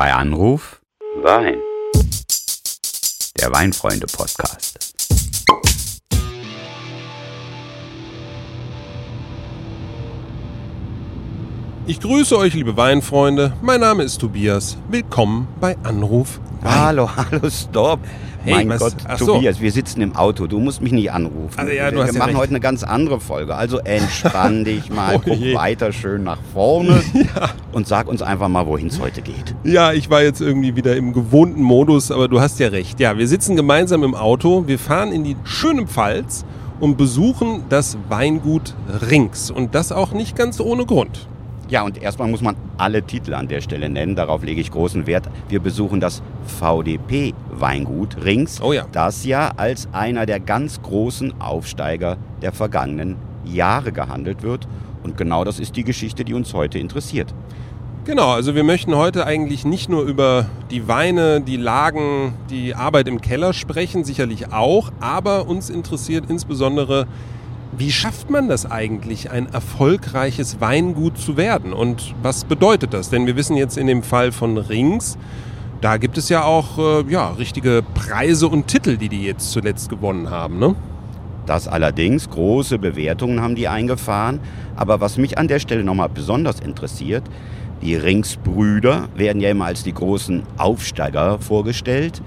Bei Anruf Wein. Der Weinfreunde-Podcast. Ich grüße euch, liebe Weinfreunde. Mein Name ist Tobias. Willkommen bei Anruf Wein. Hallo, hallo, stopp. Hey, mein was? Gott, Ach so. Tobias, wir sitzen im Auto. Du musst mich nicht anrufen. Also ja, wir ja machen recht. heute eine ganz andere Folge. Also entspann dich mal, Oh guck je. weiter schön nach vorne und sag uns einfach mal, wohin es heute geht. Ja, ich war jetzt irgendwie wieder im gewohnten Modus, aber du hast ja recht. Ja, wir sitzen gemeinsam im Auto. Wir fahren in die schöne Pfalz und besuchen das Weingut Rings. Und das auch nicht ganz ohne Grund. Ja, und erstmal muss man alle Titel an der Stelle nennen. Darauf lege ich großen Wert. Wir besuchen das VDP-Weingut Rings, Oh ja. das ja als einer der ganz großen Aufsteiger der vergangenen Jahre gehandelt wird. Und genau das ist die Geschichte, die uns heute interessiert. Genau, also wir möchten heute eigentlich nicht nur über die Weine, die Lagen, die Arbeit im Keller sprechen, sicherlich auch, aber uns interessiert insbesondere, wie schafft man das eigentlich, ein erfolgreiches Weingut zu werden und was bedeutet das? Denn wir wissen jetzt in dem Fall von Rings, da gibt es ja auch äh, ja, richtige Preise und Titel, die die jetzt zuletzt gewonnen haben. Ne? Das allerdings, große Bewertungen haben die eingefahren. Aber was mich an der Stelle nochmal besonders interessiert, die Ringsbrüder werden ja immer als die großen Aufsteiger vorgestellt.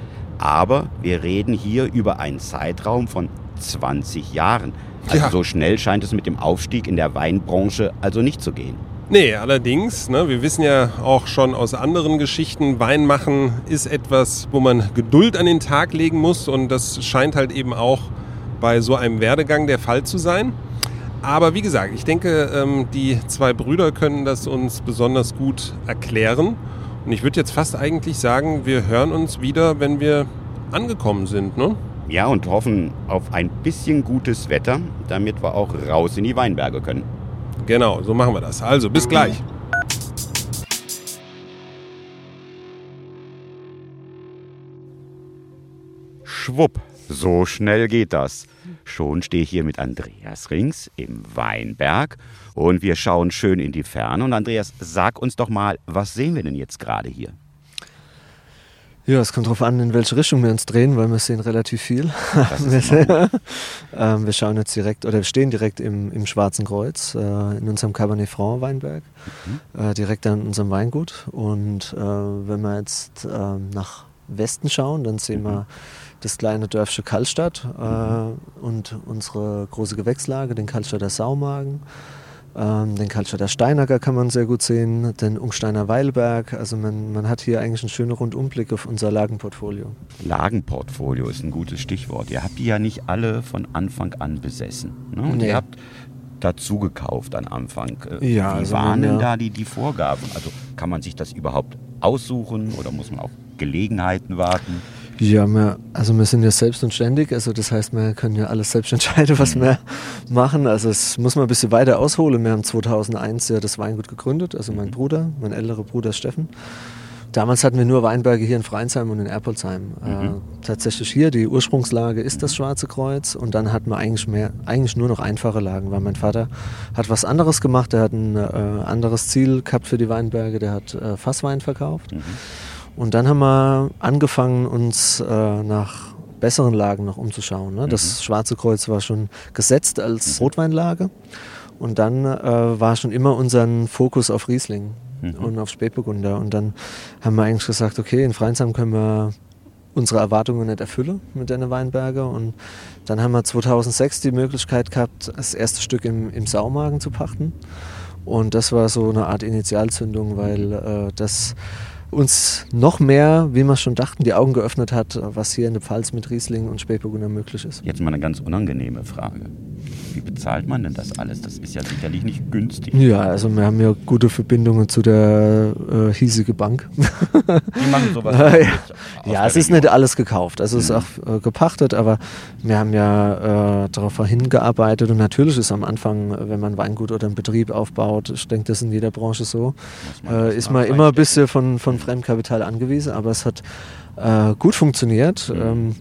Aber wir reden hier über einen Zeitraum von 20 Jahren. Also Ja. so schnell scheint es mit dem Aufstieg in der Weinbranche also nicht zu gehen. Nee, allerdings, ne, wir wissen ja auch schon aus anderen Geschichten, Wein machen ist etwas, wo man Geduld an den Tag legen muss und das scheint halt eben auch bei so einem Werdegang der Fall zu sein. Aber wie gesagt, ich denke, ähm, die zwei Brüder können das uns besonders gut erklären. Und ich würde jetzt fast eigentlich sagen, wir hören uns wieder, wenn wir angekommen sind. Ne? Ja, und hoffen auf ein bisschen gutes Wetter, damit wir auch raus in die Weinberge können. Genau, so machen wir das. Also, bis gleich. Schwupp, so schnell geht das. Schon stehe ich hier mit Andreas Rings im Weinberg und wir schauen schön in die Ferne. Und Andreas, sag uns doch mal, was sehen wir denn jetzt gerade hier? Ja, es kommt darauf an, in welche Richtung wir uns drehen, weil wir sehen relativ viel. Ähm, wir schauen jetzt direkt, oder wir stehen direkt im, im Schwarzen Kreuz, äh, in unserem Cabernet Franc Weinberg, äh, direkt an unserem Weingut. Und äh, wenn wir jetzt ähm, nach Westen schauen, dann sehen wir das kleine Dörfchen Kallstadt äh, und unsere große Gewächslage, den Kallstadter Saumagen. Ähm, den Kaltstadter Steinacker kann man sehr gut sehen, den Ungsteiner Weilberg. Also man, man hat hier eigentlich einen schönen Rundumblick auf unser Lagenportfolio. Lagenportfolio ist ein gutes Stichwort. Ihr habt die ja nicht alle von Anfang an besessen. Ne? Und Nee. ihr habt dazu gekauft am Anfang. Äh, Ja, Wie also waren denn da die, die Vorgaben? Also kann man sich das überhaupt aussuchen oder muss man auf Gelegenheiten warten? Ja, wir, also wir sind ja selbst und ständig, also das heißt, wir können ja alles selbst entscheiden, was wir machen. Also es muss man ein bisschen weiter ausholen. Wir haben 2001 ja das Weingut gegründet, also mein Bruder, mein älterer Bruder Steffen. Damals hatten wir nur Weinberge hier in Freinsheim und in Erpolsheim. Äh, tatsächlich hier, die Ursprungslage ist das Schwarze Kreuz und dann hatten wir eigentlich, mehr, eigentlich nur noch einfache Lagen, weil mein Vater hat was anderes gemacht, der hat ein äh, anderes Ziel gehabt für die Weinberge, der hat äh, Fasswein verkauft. Und dann haben wir angefangen, uns äh, nach besseren Lagen noch umzuschauen. Ne? Das Schwarze Kreuz war schon gesetzt als Rotweinlage. Und dann äh, war schon immer unser Fokus auf Riesling und auf Spätburgunder. Und dann haben wir eigentlich gesagt, okay, in Freinsheim können wir unsere Erwartungen nicht erfüllen mit den Weinberge. Und dann haben wir 2006 die Möglichkeit gehabt, das erste Stück im, im Saumagen zu pachten. Und das war so eine Art Initialzündung, weil äh, das uns noch mehr, wie wir schon dachten, die Augen geöffnet hat, was hier in der Pfalz mit Riesling und Spätburgunder möglich ist. Jetzt mal eine ganz unangenehme Frage. Wie bezahlt man denn das alles? Das ist ja sicherlich nicht günstig. Ja, also wir haben ja gute Verbindungen zu der äh, hiesige Bank. Die machen sowas. Ja. aus ja, der es ist nicht alles gekauft. Also es ist auch äh, gepachtet, aber wir haben ja äh, darauf hingearbeitet und natürlich ist am Anfang, äh, wenn man Weingut oder einen Betrieb aufbaut, ich denke, das ist in jeder Branche so, man äh, ist man immer ein bisschen von, von Fremdkapital angewiesen, aber es hat äh, gut funktioniert. Mhm. Ähm,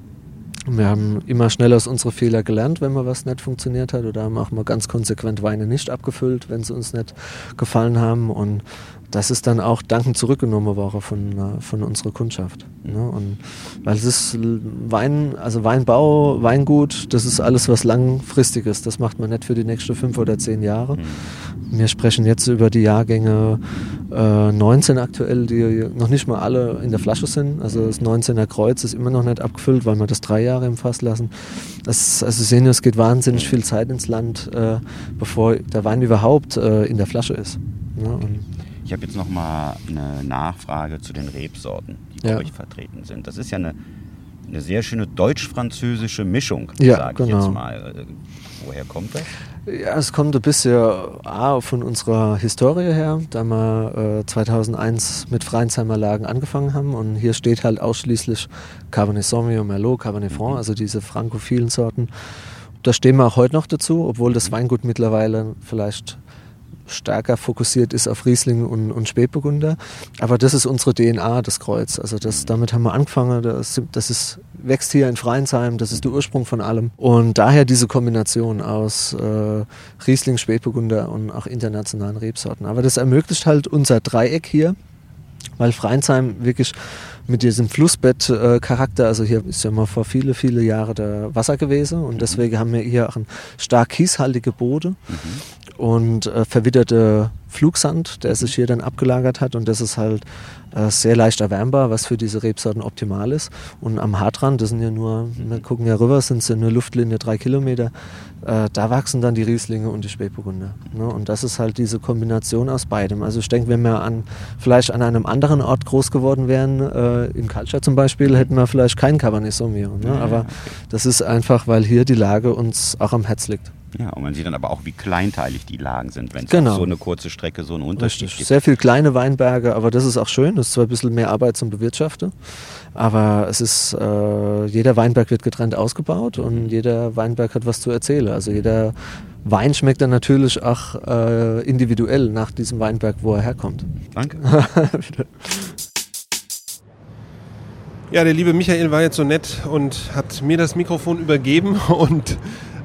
wir haben immer schnell aus unseren Fehlern gelernt, wenn mal was nicht funktioniert hat. Oder haben auch mal ganz konsequent Weine nicht abgefüllt, wenn sie uns nicht gefallen haben. Und das ist dann auch dankend zurückgenommen worden von, äh, von unserer Kundschaft. Ne? Und weil es ist Wein, also Weinbau, Weingut, das ist alles was langfristiges. Das macht man nicht für die nächsten fünf oder zehn Jahre. Mhm. Wir sprechen jetzt über die Jahrgänge äh, 19 aktuell, die noch nicht mal alle in der Flasche sind. Also das 19er Kreuz ist immer noch nicht abgefüllt, weil wir das drei Jahre im Fass lassen. Das, also sehen wir, es geht wahnsinnig viel Zeit ins Land, äh, bevor der Wein überhaupt äh, in der Flasche ist. Ja, ich habe jetzt noch mal eine Nachfrage zu den Rebsorten, die bei ja. euch vertreten sind. Das ist ja eine, eine sehr schöne deutsch-französische Mischung, ja, sage genau. ich jetzt mal. Äh, woher kommt das? Ja, es kommt ein bisschen A, von unserer Historie her, da wir äh, 2001 mit Freinsheimer Lagen angefangen haben und hier steht halt ausschließlich Cabernet Sauvignon, Merlot, Cabernet Franc, also diese frankophilen Sorten. Da stehen wir auch heute noch dazu, obwohl das Weingut mittlerweile vielleicht stärker fokussiert ist auf Riesling und, und Spätburgunder. Aber das ist unsere DNA, das Kreuz. Also das, damit haben wir angefangen. Das, das ist, wächst hier in Freinsheim, das ist der Ursprung von allem. Und daher diese Kombination aus äh, Riesling, Spätburgunder und auch internationalen Rebsorten. Aber das ermöglicht halt unser Dreieck hier, weil Freinsheim wirklich mit diesem Flussbett-Charakter, also hier ist ja mal vor viele, viele Jahre der Wasser gewesen und deswegen haben wir hier auch ein stark kieshaltige Bode. Mhm und äh, verwitterte Flugsand, der sich hier dann abgelagert hat und das ist halt äh, sehr leicht erwärmbar, was für diese Rebsorten optimal ist. Und am Hartrand, das sind ja nur, wir gucken ja rüber, sind es ja nur Luftlinie drei Kilometer, äh, da wachsen dann die Rieslinge und die Spätburgunder. Ne? Und das ist halt diese Kombination aus beidem. Also ich denke, wenn wir an, vielleicht an einem anderen Ort groß geworden wären, äh, in Kalscha zum Beispiel, hätten wir vielleicht keinen Cabernet Sauvignon. Ne? Aber das ist einfach, weil hier die Lage uns auch am Herz liegt. Ja, und man sieht dann aber auch, wie kleinteilig die Lagen sind, wenn es genau. so eine kurze Strecke so einen Unterschied Richtig. gibt. Sehr viele kleine Weinberge, aber das ist auch schön. Das ist zwar ein bisschen mehr Arbeit zum Bewirtschaften, aber es ist, äh, jeder Weinberg wird getrennt ausgebaut und jeder Weinberg hat was zu erzählen. Also jeder Wein schmeckt dann natürlich auch äh, individuell nach diesem Weinberg, wo er herkommt. Danke. ja, der liebe Michael war jetzt so nett und hat mir das Mikrofon übergeben und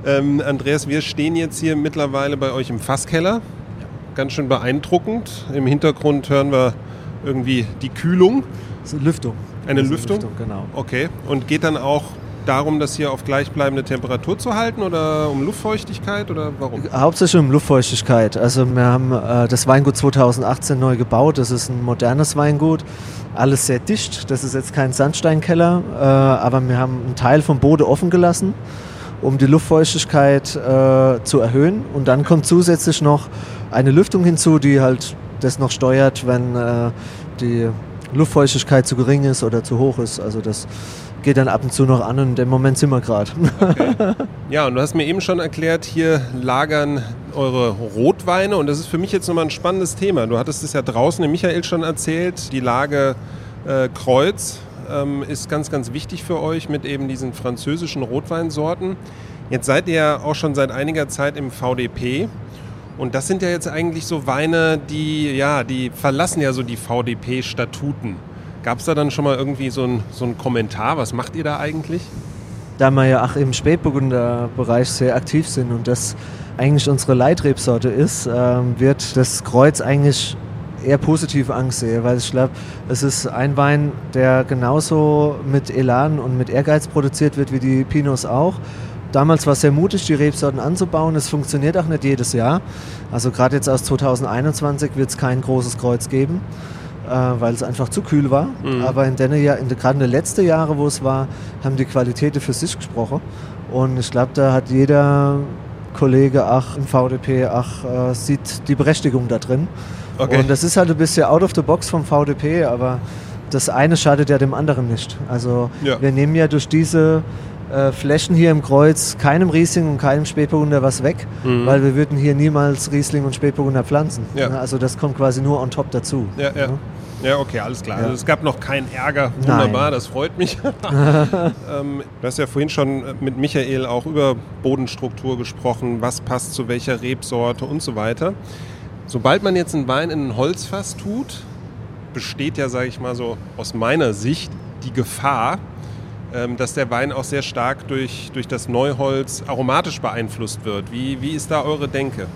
ähm, Andreas, wir stehen jetzt hier mittlerweile bei euch im Fasskeller. Ganz schön beeindruckend. Im Hintergrund hören wir irgendwie die Kühlung. Das ist eine Lüftung. Eine Lüftung? Lüftung? Genau. Okay. Und geht dann auch darum, das hier auf gleichbleibende Temperatur zu halten oder um Luftfeuchtigkeit oder warum? Hauptsächlich um Luftfeuchtigkeit. Also wir haben äh, das Weingut 2018 neu gebaut. Das ist ein modernes Weingut. Alles sehr dicht. Das ist jetzt kein Sandsteinkeller, äh, aber wir haben einen Teil vom Boden offen gelassen um die Luftfeuchtigkeit äh, zu erhöhen. Und dann kommt zusätzlich noch eine Lüftung hinzu, die halt das noch steuert, wenn äh, die Luftfeuchtigkeit zu gering ist oder zu hoch ist. Also das geht dann ab und zu noch an und im Moment sind wir gerade. Okay. Ja, und du hast mir eben schon erklärt, hier lagern eure Rotweine und das ist für mich jetzt nochmal ein spannendes Thema. Du hattest es ja draußen dem Michael schon erzählt, die Lage äh, Kreuz ähm, ist ganz, ganz wichtig für euch mit eben diesen französischen Rotweinsorten. Jetzt seid ihr auch schon seit einiger Zeit im VDP. Und das sind ja jetzt eigentlich so Weine, die, ja, die verlassen ja so die VDP-Statuten. Gab es da dann schon mal irgendwie so ein, so Kommentar? Was macht ihr da eigentlich? Da wir ja auch im Spätburgunder-Bereich sehr aktiv sind und das eigentlich unsere Leitrebsorte ist, ähm, wird das Kreuz eigentlich eher positiv ansehe, weil ich glaube, es ist ein Wein, der genauso mit Elan und mit Ehrgeiz produziert wird wie die Pinots auch. Damals war es sehr mutig, die Rebsorten anzubauen. Es funktioniert auch nicht jedes Jahr. Also gerade jetzt aus 2021 wird es kein großes Kreuz geben, äh, weil es einfach zu kühl war. Mhm. Aber in den in, gerade in den letzten Jahren, wo es war, haben die Qualitäten für sich gesprochen. Und ich glaube, da hat jeder Kollege auch im VDP auch äh, sieht die Berechtigung da drin. Okay. Und das ist halt ein bisschen out of the box vom VDP, aber das eine schadet ja dem anderen nicht. Also ja. wir nehmen ja durch diese äh, Flächen hier im Kreuz keinem Riesling und keinem Spätburgunder was weg, mhm. weil wir würden hier niemals Riesling und Spätburgunder pflanzen. Ja. Also das kommt quasi nur on top dazu. Ja, ja. Ja, okay, alles klar. Ja. Also es gab noch keinen Ärger. Wunderbar, Nein. das freut mich. ähm, du hast ja vorhin schon mit Michael auch über Bodenstruktur gesprochen, was passt zu welcher Rebsorte und so weiter. Sobald man jetzt einen Wein in ein Holzfass tut, besteht ja, sage ich mal so, aus meiner Sicht die Gefahr, ähm, dass der Wein auch sehr stark durch, durch das Neuholz aromatisch beeinflusst wird. Wie, wie ist da eure Denke?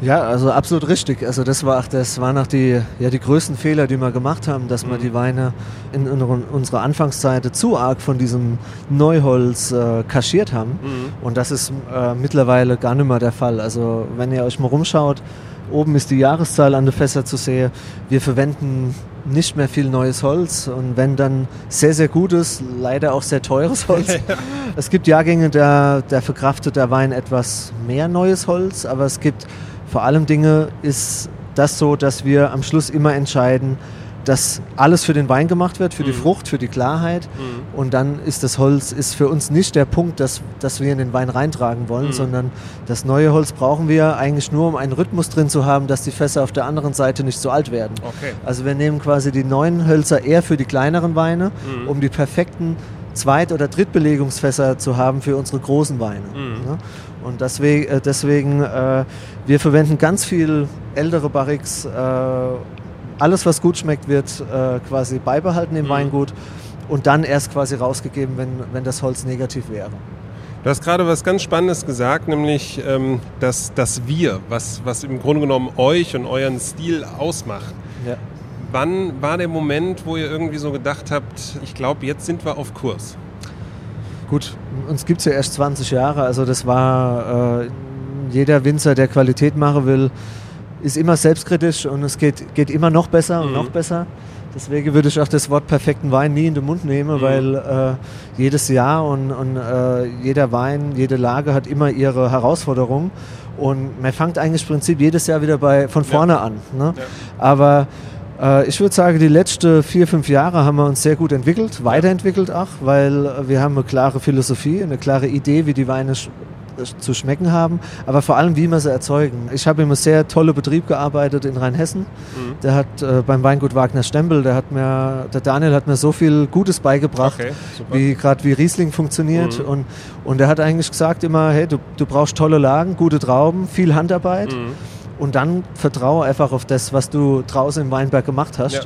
Ja, also absolut richtig. Also das war das waren auch die, ja, die größten Fehler, die wir gemacht haben, dass mhm. wir die Weine in, in unserer Anfangszeit zu arg von diesem Neuholz äh, kaschiert haben. Mhm. Und das ist äh, mittlerweile gar nicht mehr der Fall. Also wenn ihr euch mal rumschaut, oben ist die Jahreszahl an der Fässer zu sehen. Wir verwenden nicht mehr viel neues Holz und wenn dann sehr, sehr gutes, leider auch sehr teures Holz. es gibt Jahrgänge, da, da verkraftet der Wein etwas mehr neues Holz, aber es gibt vor allem Dinge, ist das so, dass wir am Schluss immer entscheiden, dass alles für den Wein gemacht wird, für mhm. die Frucht, für die Klarheit. Mhm. Und dann ist das Holz ist für uns nicht der Punkt, dass, dass wir in den Wein reintragen wollen, mhm. sondern das neue Holz brauchen wir eigentlich nur, um einen Rhythmus drin zu haben, dass die Fässer auf der anderen Seite nicht so alt werden. Okay. Also wir nehmen quasi die neuen Hölzer eher für die kleineren Weine, mhm. um die perfekten Zweit- oder Drittbelegungsfässer zu haben für unsere großen Weine. Ne? Und deswegen, äh, deswegen äh, wir verwenden ganz viel ältere Barriques, äh, alles, was gut schmeckt, wird äh, quasi beibehalten im mhm. Weingut und dann erst quasi rausgegeben, wenn, wenn das Holz negativ wäre. Du hast gerade was ganz Spannendes gesagt, nämlich ähm, dass das Wir, was, was im Grunde genommen euch und euren Stil ausmacht. Ja. Wann war der Moment, wo ihr irgendwie so gedacht habt, ich glaube, jetzt sind wir auf Kurs? Gut, uns gibt es ja erst 20 Jahre, also das war äh, jeder Winzer, der Qualität machen will, ist immer selbstkritisch und es geht, geht immer noch besser und mhm. noch besser. Deswegen würde ich auch das Wort perfekten Wein nie in den Mund nehmen, mhm. weil äh, jedes Jahr und, und äh, jeder Wein, jede Lage hat immer ihre Herausforderungen. Und man fängt eigentlich im Prinzip jedes Jahr wieder bei, von vorne ja. an. Ne? Ja. Aber ich würde sagen, die letzten vier, fünf Jahre haben wir uns sehr gut entwickelt, weiterentwickelt auch, weil wir haben eine klare Philosophie, eine klare Idee, wie die Weine zu schmecken haben, aber vor allem, wie wir sie erzeugen. Ich habe in einem sehr tollen Betrieb gearbeitet in Rheinhessen. Mhm. Der hat äh, beim Weingut Wagner Stempel, der hat mir, der Daniel hat mir so viel Gutes beigebracht, okay, wie gerade wie Riesling funktioniert. Mhm. Und, und er hat eigentlich gesagt immer, hey, du, du brauchst tolle Lagen, gute Trauben, viel Handarbeit. Mhm. Und dann vertraue einfach auf das, was du draußen im Weinberg gemacht hast. Ja.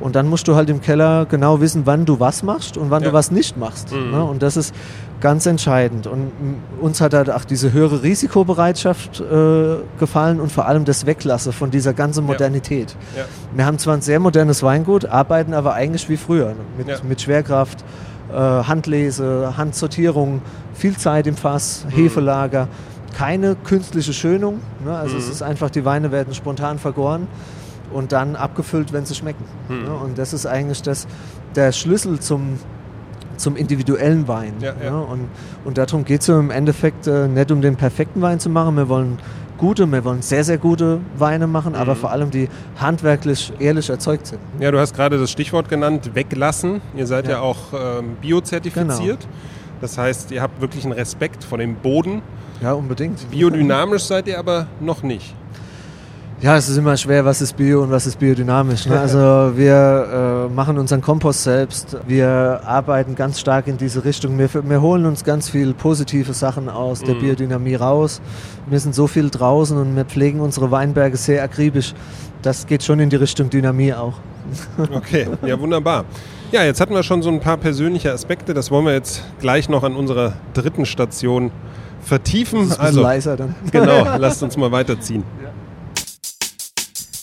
Und dann musst du halt im Keller genau wissen, wann du was machst und wann ja. du was nicht machst. Mhm. Ne? Und das ist ganz entscheidend. Und uns hat halt auch diese höhere Risikobereitschaft äh, gefallen und vor allem das Weglasse von dieser ganzen Modernität. Ja. Wir haben zwar ein sehr modernes Weingut, arbeiten aber eigentlich wie früher mit, ja. mit Schwerkraft, äh, Handlese, Handsortierung, viel Zeit im Fass, mhm. Hefelager, keine künstliche Schönung. Ne? Also mhm. es ist einfach, die Weine werden spontan vergoren und dann abgefüllt, wenn sie schmecken. Mhm. Ne? Und das ist eigentlich das, der Schlüssel zum zum individuellen Wein. Ja, ja. Ja, und, und darum geht es im Endeffekt äh, nicht um den perfekten Wein zu machen. Wir wollen gute, wir wollen sehr, sehr gute Weine machen, mhm. aber vor allem die handwerklich ehrlich erzeugt sind. Ja, du hast gerade das Stichwort genannt, weglassen. Ihr seid ja, auch ähm, biozertifiziert. Genau. Das heißt, ihr habt wirklich einen Respekt vor dem Boden. Ja, unbedingt. Biodynamisch seid ihr aber noch nicht. Ja, es ist immer schwer, was ist Bio und was ist biodynamisch. Ne? Also wir äh, machen unseren Kompost selbst, wir arbeiten ganz stark in diese Richtung. Wir, wir holen uns ganz viel positive Sachen aus der mhm. Biodynamie raus. Wir sind so viel draußen und wir pflegen unsere Weinberge sehr akribisch. Das geht schon in die Richtung Dynamie auch. Okay, ja wunderbar. Ja, jetzt hatten wir schon so ein paar persönliche Aspekte. Das wollen wir jetzt gleich noch an unserer dritten Station vertiefen. also leiser dann. Genau, lasst uns mal weiterziehen.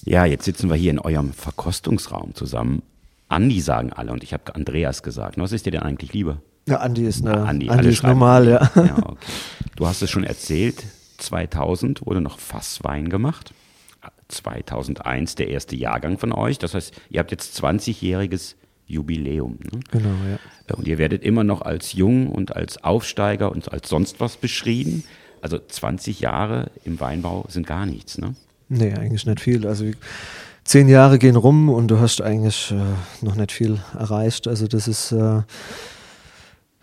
Ja. Jetzt sitzen wir hier in eurem Verkostungsraum zusammen. Andi sagen alle und ich habe Andreas gesagt. Was ist dir denn eigentlich lieber? Ja, Andi ist, eine, Andi, Andi ist normal, ja. ja okay. Du hast es schon erzählt, 2000 wurde noch Fasswein gemacht. 2001 der erste Jahrgang von euch. Das heißt, ihr habt jetzt 20-jähriges Jubiläum. Ne? Genau, ja. Und ihr werdet immer noch als jung und als Aufsteiger und als sonst was beschrieben. Also 20 Jahre im Weinbau sind gar nichts, ne? Nee, eigentlich nicht viel. Also zehn Jahre gehen rum und du hast eigentlich äh, noch nicht viel erreicht. Also das ist, äh, du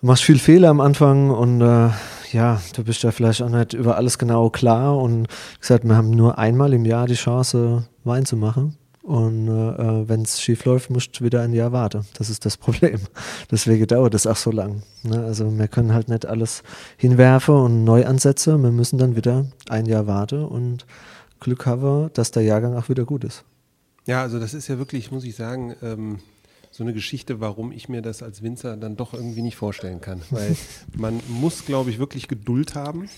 machst viel Fehler am Anfang und äh, ja, du bist ja vielleicht auch nicht über alles genau klar und gesagt, wir haben nur einmal im Jahr die Chance, Wein zu machen. Und äh, wenn es schief läuft, musst du wieder ein Jahr warten. Das ist das Problem. Deswegen dauert es auch so lang. Ne? Also wir können halt nicht alles hinwerfen und neu ansetzen. Wir müssen dann wieder ein Jahr warten und Glück haben, dass der Jahrgang auch wieder gut ist. Ja, also das ist ja wirklich, muss ich sagen, ähm, so eine Geschichte, warum ich mir das als Winzer dann doch irgendwie nicht vorstellen kann. Weil man muss, glaube ich, wirklich Geduld haben.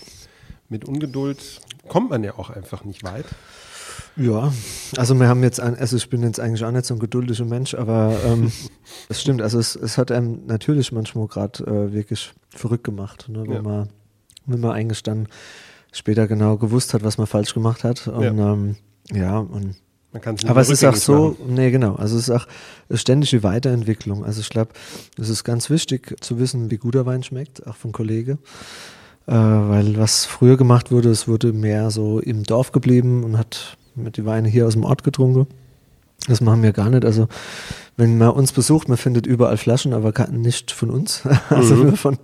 mit Ungeduld kommt man ja auch einfach nicht weit. Ja, also wir haben jetzt, ein, also ich bin jetzt eigentlich auch nicht so ein geduldiger Mensch, aber ähm, das stimmt. Also es, es hat einem natürlich manchmal gerade äh, wirklich verrückt gemacht, ne, wenn ja. man, wenn man eigentlich dann später genau gewusst hat, was man falsch gemacht hat. Und ja, ähm, ja und aber es ist auch so, machen. nee, genau. Also es ist auch eine ständige Weiterentwicklung. Also ich glaube, es ist ganz wichtig zu wissen, wie guter Wein schmeckt, auch von Kollege. Äh, weil was früher gemacht wurde, es wurde mehr so im Dorf geblieben und hat mit die Weine hier aus dem Ort getrunken. Das machen wir gar nicht. Also wenn man uns besucht, man findet überall Flaschen, aber nicht von uns. Also mhm. von,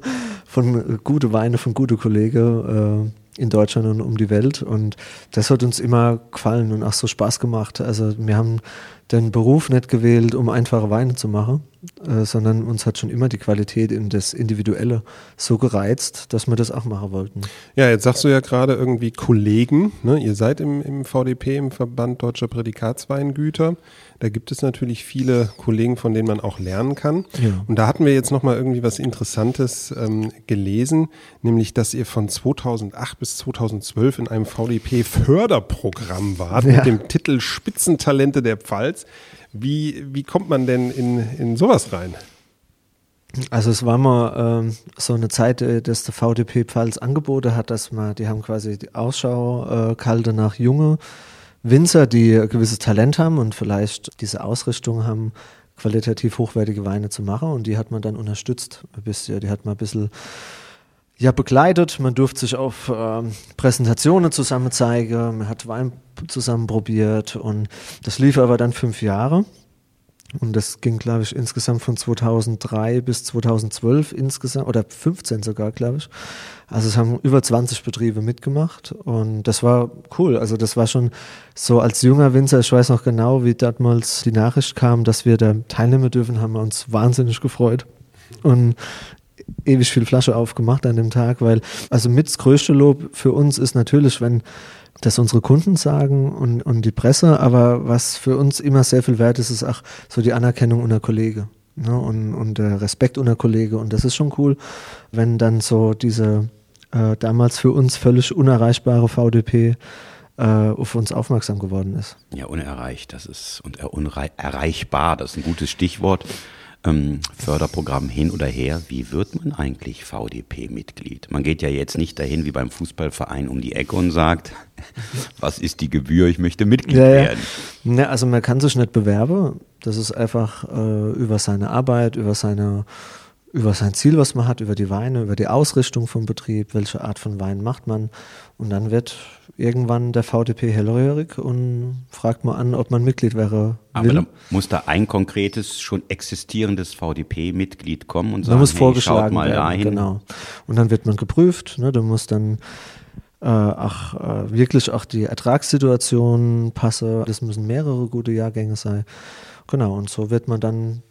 von gute Weine, von gute Kollegen äh, in Deutschland und um die Welt. Und das hat uns immer gefallen und auch so Spaß gemacht. Also wir haben den Beruf nicht gewählt, um einfache Weine zu machen, äh, sondern uns hat schon immer die Qualität in das Individuelle so gereizt, dass wir das auch machen wollten. Ja, jetzt sagst du ja gerade irgendwie Kollegen. Ne? Ihr seid im, im VDP, im Verband Deutscher Prädikatsweingüter. Da gibt es natürlich viele Kollegen, von denen man auch lernen kann. Ja. Und da hatten wir jetzt nochmal irgendwie was Interessantes ähm, gelesen, nämlich, dass ihr von 2008 bis 2012 in einem VDP-Förderprogramm wart ja. mit dem Titel Spitzentalente der Pfalz. Wie, wie kommt man denn in, in sowas rein? Also es war mal ähm, so eine Zeit, äh, dass der VDP Pfalz Angebote hat, dass man, die haben quasi die Ausschau äh, kalte nach Junge Winzer, die ein gewisses Talent haben und vielleicht diese Ausrichtung haben, qualitativ hochwertige Weine zu machen. Und die hat man dann unterstützt bisschen. Die hat man ein bisschen ja, begleitet. Man durfte sich auf ähm, Präsentationen zusammen zeigen. Man hat Wein zusammen probiert. Und das lief aber dann fünf Jahre. Und das ging, glaube ich, insgesamt von 2003 bis 2012 insgesamt, oder 15 sogar, glaube ich. Also es haben über 20 Betriebe mitgemacht und das war cool. Also das war schon so als junger Winzer, ich weiß noch genau, wie damals die Nachricht kam, dass wir da teilnehmen dürfen, haben wir uns wahnsinnig gefreut. Und ewig viel Flasche aufgemacht an dem Tag, weil also mit das größte Lob für uns ist natürlich, wenn das unsere Kunden sagen und, und die Presse, aber was für uns immer sehr viel wert ist, ist auch so die Anerkennung unter Kollege ne, und, und der Respekt unter Kollege und das ist schon cool, wenn dann so diese äh, damals für uns völlig unerreichbare VDP äh, auf uns aufmerksam geworden ist. Ja, unerreicht, das ist und erreichbar, das ist ein gutes Stichwort ähm, Förderprogramm hin oder her. Wie wird man eigentlich VDP-Mitglied? Man geht ja jetzt nicht dahin wie beim Fußballverein um die Ecke und sagt, was ist die Gebühr, ich möchte Mitglied ja, werden. Ja. Also man kann sich nicht bewerben. Das ist einfach äh, über seine Arbeit, über seine über sein Ziel, was man hat, über die Weine, über die Ausrichtung vom Betrieb, welche Art von Wein macht man. Und dann wird irgendwann der VDP hellhörig und fragt mal an, ob man Mitglied wäre. Aber da muss da ein konkretes, schon existierendes VDP-Mitglied kommen und sagen, da muss vorgeschlagen hey, mal werden, dahin. Genau. Und dann wird man geprüft. Ne, du musst dann äh, auch, äh, wirklich auch die Ertragssituation passen. Das müssen mehrere gute Jahrgänge sein. Genau, und so wird man dann,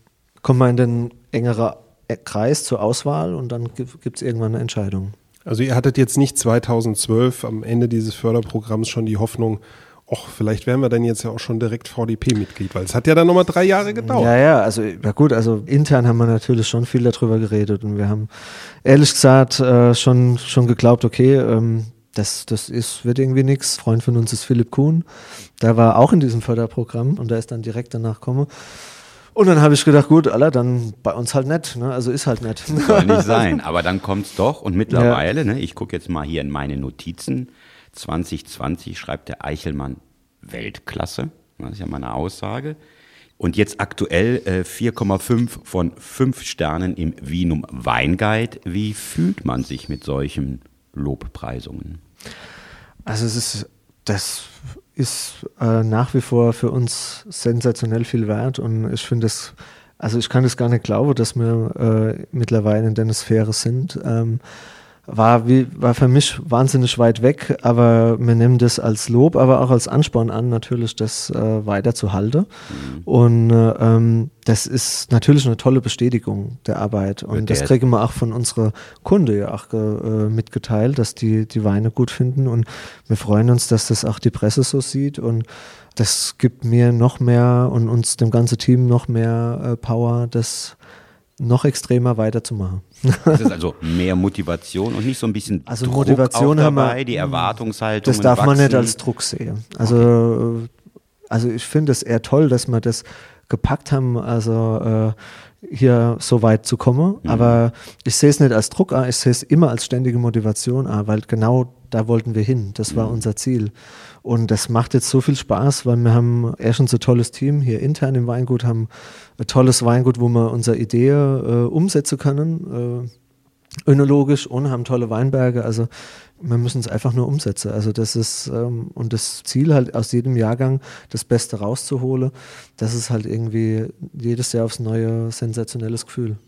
kommt man in den engeren Kreis zur Auswahl und dann gibt es irgendwann eine Entscheidung. Also ihr hattet jetzt nicht 2012 am Ende dieses Förderprogramms schon die Hoffnung, ach, vielleicht wären wir dann jetzt ja auch schon direkt VDP-Mitglied, weil es hat ja dann nochmal drei Jahre gedauert. Ja, ja, also ja gut, also intern haben wir natürlich schon viel darüber geredet und wir haben ehrlich gesagt äh, schon, schon geglaubt, okay, ähm, das, das ist, wird irgendwie nichts. Freund von uns ist Philipp Kuhn, der war auch in diesem Förderprogramm und der ist dann direkt danach gekommen. Und dann habe ich gedacht, gut, Alter, dann bei uns halt nett. Ne? Also ist halt nett. Soll nicht sein, aber dann kommt es doch. Und mittlerweile, ja. ne, ich gucke jetzt mal hier in meine Notizen, 2020 schreibt der Eichelmann Weltklasse. Das ist ja meine Aussage. Und jetzt aktuell äh, 4,5 von 5 Sternen im Wienum Weinguide. Wie fühlt man sich mit solchen Lobpreisungen? Also es ist das ist äh, nach wie vor für uns sensationell viel wert und ich finde es, also ich kann es gar nicht glauben, dass wir äh, mittlerweile in der Sphäre sind. Ähm, war, wie, war für mich wahnsinnig weit weg, aber wir nehmen das als Lob, aber auch als Ansporn an, natürlich das äh, weiterzuhalten. Mhm. Und äh, ähm, das ist natürlich eine tolle Bestätigung der Arbeit. Und das kriegen wir auch von unserer Kunde ja auch äh, mitgeteilt, dass die die Weine gut finden. Und wir freuen uns, dass das auch die Presse so sieht. Und das gibt mir noch mehr und uns dem ganzen Team noch mehr äh, Power, das noch extremer weiterzumachen. Das ist also mehr Motivation und nicht so ein bisschen Also Druck Motivation auch haben wir- dabei, die Erwartungshaltung. Das darf man nicht als Druck sehen. Also, also ich finde es eher toll, dass wir das gepackt haben, also äh, hier so weit zu kommen. Aber ich sehe es nicht als Druck an, ich sehe es immer als ständige Motivation an, weil genau da wollten wir hin. Das war unser Ziel. Und das macht jetzt so viel Spaß, weil wir haben erstens ein tolles Team hier intern im Weingut, haben ein tolles Weingut, wo wir unsere Idee äh, umsetzen können. Äh, önologisch und haben tolle Weinberge. Also wir müssen es einfach nur umsetzen. Also das ist ähm, und das Ziel halt aus jedem Jahrgang das Beste rauszuholen. Das ist halt irgendwie jedes Jahr aufs neue sensationelles Gefühl.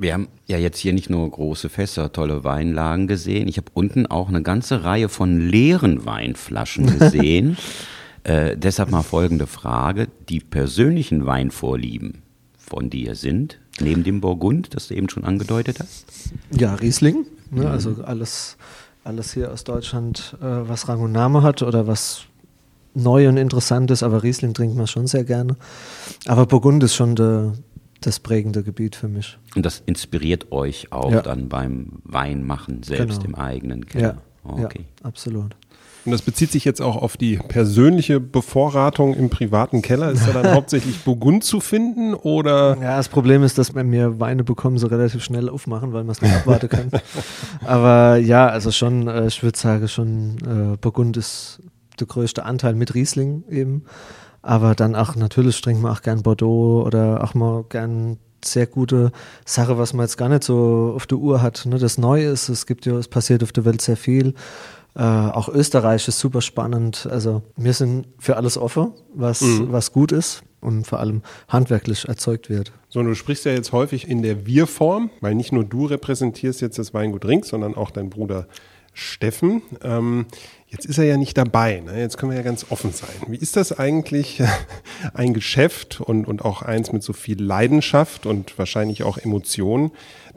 Wir haben ja jetzt hier nicht nur große Fässer, tolle Weinlagen gesehen. Ich habe unten auch eine ganze Reihe von leeren Weinflaschen gesehen. äh, deshalb mal folgende Frage. Die persönlichen Weinvorlieben von dir sind, neben dem Burgund, das du eben schon angedeutet hast? Ja, Riesling. Ne? Also alles, alles hier aus Deutschland, äh, was Rang und Name hat oder was neu und interessant ist. Aber Riesling trinkt man schon sehr gerne. Aber Burgund ist schon de, das prägende Gebiet für mich. Und das inspiriert euch auch Ja. dann beim Weinmachen selbst Genau. im eigenen Ja, Keller. Okay. ja absolut. Und das bezieht sich jetzt auch auf die persönliche Bevorratung im privaten Keller. Ist da dann hauptsächlich Burgund zu finden oder? Ja, das Problem ist, dass wenn wir Weine bekommen, so relativ schnell aufmachen, weil man es nicht abwarten kann. Aber ja, also schon, äh, ich würde sagen, schon äh, Burgund ist der größte Anteil mit Riesling eben. Aber dann auch natürlich trinken wir auch gern Bordeaux oder auch mal gern sehr gute Sache, was man jetzt gar nicht so auf der Uhr hat. Ne? Das Neue ist, es gibt ja, es passiert auf der Welt sehr viel. Äh, auch Österreich ist super spannend. Also wir sind für alles offen, was, was gut ist und vor allem handwerklich erzeugt wird. So, du sprichst ja jetzt häufig in der Wir-Form, weil nicht nur du repräsentierst jetzt das Weingut Rings, sondern auch dein Bruder Steffen. Ähm, jetzt ist er ja nicht dabei. Ne? Jetzt können wir ja ganz offen sein. Wie ist das eigentlich, ein Geschäft und, und auch eins mit so viel Leidenschaft und wahrscheinlich auch Emotionen,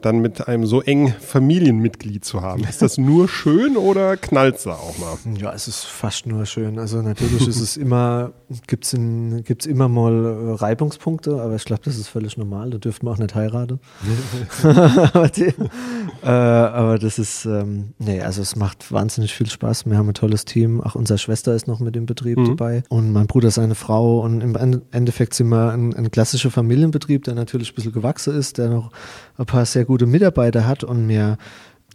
dann mit einem so engen Familienmitglied zu haben? Ist das nur schön oder knallt's da auch mal? Ja, es ist fast nur schön. Also natürlich ist es immer, gibt es gibt's immer mal äh, Reibungspunkte, aber ich glaube, das ist völlig normal. Da dürften wir auch nicht heiraten. aber, die, äh, aber das ist, ähm, nee, also es macht wahnsinnig viel Spaß. Wir haben ein tolles Team. Auch unsere Schwester ist noch mit im Betrieb dabei und mein Bruder seine Frau. Und im Ende- Endeffekt sind wir ein, ein klassischer Familienbetrieb, der natürlich ein bisschen gewachsen ist, der noch ein paar sehr gute Mitarbeiter hat und wir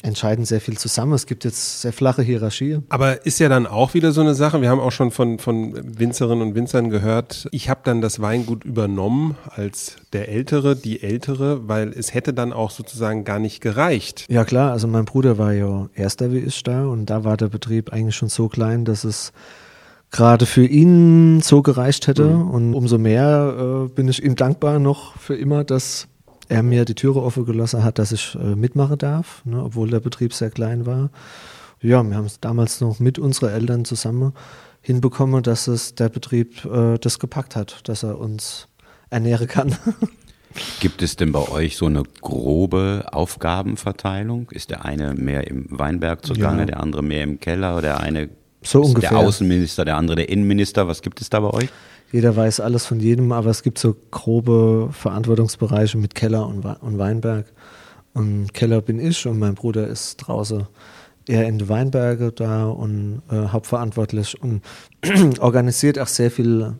entscheiden sehr viel zusammen. Es gibt jetzt sehr flache Hierarchie. Aber ist ja dann auch wieder so eine Sache. Wir haben auch schon von, von Winzerinnen und Winzern gehört. Ich habe dann das Weingut übernommen als der Ältere, die Ältere, weil es hätte dann auch sozusagen gar nicht gereicht. Ja klar, also mein Bruder war ja erster wie ich da und da war der Betrieb eigentlich schon so klein, dass es gerade für ihn so gereicht hätte und umso mehr äh, bin ich ihm dankbar noch für immer, dass er mir die Türe offen gelassen hat, dass ich äh, mitmachen darf, ne, obwohl der Betrieb sehr klein war. Ja, wir haben es damals noch mit unseren Eltern zusammen hinbekommen, dass es der Betrieb äh, das gepackt hat, dass er uns ernähren kann. Gibt es denn bei euch so eine grobe Aufgabenverteilung? Ist der eine mehr im Weinberg zugange, Ja. der andere mehr im Keller, der eine So ungefähr. der Außenminister, der andere der Innenminister? Was gibt es da bei euch? Jeder weiß alles von jedem, aber es gibt so grobe Verantwortungsbereiche mit Keller und, und Weinberg. Und Keller bin ich und mein Bruder ist draußen eher in den Weinberge da und äh, hauptverantwortlich und organisiert auch sehr viel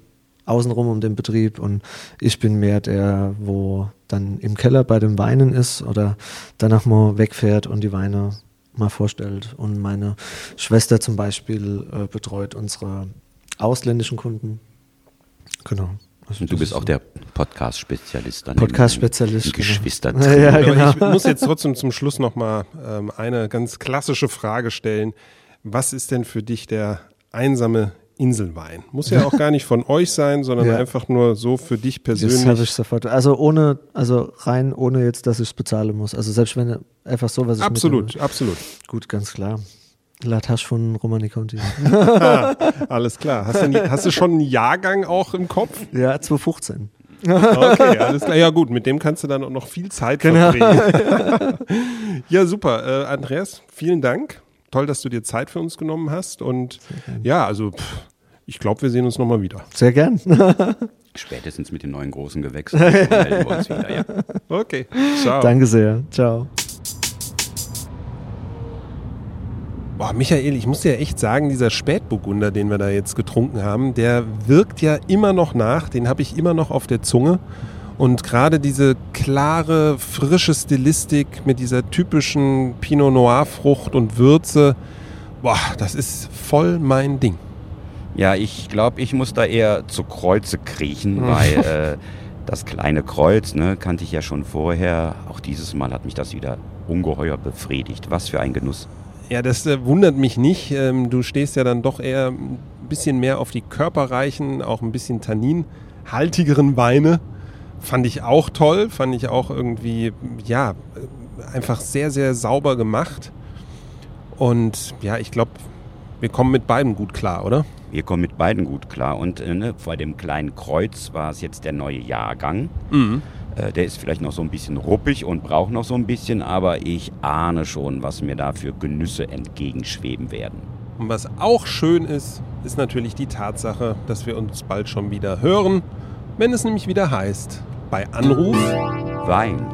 außenrum um den Betrieb und ich bin mehr der, wo dann im Keller bei den Weinen ist oder danach mal wegfährt und die Weine mal vorstellt. Und meine Schwester zum Beispiel äh, betreut unsere ausländischen Kunden. Genau. Also Und du bist ist auch so. der Podcast-Spezialist. dann Podcast-Spezialist, im genau. Ja, Aber genau. ich muss jetzt trotzdem zum Schluss nochmal ähm, eine ganz klassische Frage stellen. Was ist denn für dich der einsame Inselwein? Muss ja auch gar nicht von euch sein, sondern Ja. einfach nur so für dich Das habe persönlich. ich sofort. Also ohne, also rein ohne jetzt, dass ich es bezahlen muss. Also selbst wenn einfach so, was ich Absolut, mitnehme. absolut. Gut, ganz klar. La Tasche von Romani Conti. Alles klar. Hast du, hast du schon einen Jahrgang auch im Kopf? ja, 2015. Okay, alles klar. Ja gut, mit dem kannst du dann auch noch viel Zeit Genau. verbringen. ja, super. Äh, Andreas, vielen Dank. Toll, dass du dir Zeit für uns genommen hast. Und ja, also pff, Ich glaube, wir sehen uns nochmal wieder. Sehr gern. Spätestens mit den neuen großen Gewächsen melden wir uns wieder. Ja. Okay, ciao. Danke sehr. Ciao. Boah, Michael, ich muss dir echt sagen, dieser Spätburgunder, den wir da jetzt getrunken haben, der wirkt ja immer noch nach. Den habe ich immer noch auf der Zunge. Und gerade diese klare, frische Stilistik mit dieser typischen Pinot Noir Frucht und Würze, boah, das ist voll mein Ding. Ja, ich glaube, ich muss da eher zu Kreuze kriechen, weil äh, das kleine Kreuz ne, kannte ich ja schon vorher. Auch dieses Mal hat mich das wieder ungeheuer befriedigt. Was für ein Genuss. Ja, das äh, wundert mich nicht. Ähm, du stehst ja dann doch eher ein bisschen mehr auf die körperreichen, auch ein bisschen tanninhaltigeren Weine. Fand ich auch toll, fand ich auch irgendwie, ja, äh, einfach sehr, sehr sauber gemacht. Und ja, ich glaube, wir kommen mit beiden gut klar, oder? Wir kommen mit beiden gut klar. Und äh, ne, bei dem kleinen Kreuz war es jetzt der neue Jahrgang. Mhm. Äh, der ist vielleicht noch so ein bisschen ruppig und braucht noch so ein bisschen, aber ich ahne schon, was mir da für Genüsse entgegenschweben werden. Und was auch schön ist, ist natürlich die Tatsache, dass wir uns bald schon wieder hören, wenn es nämlich wieder heißt, bei Anruf Wein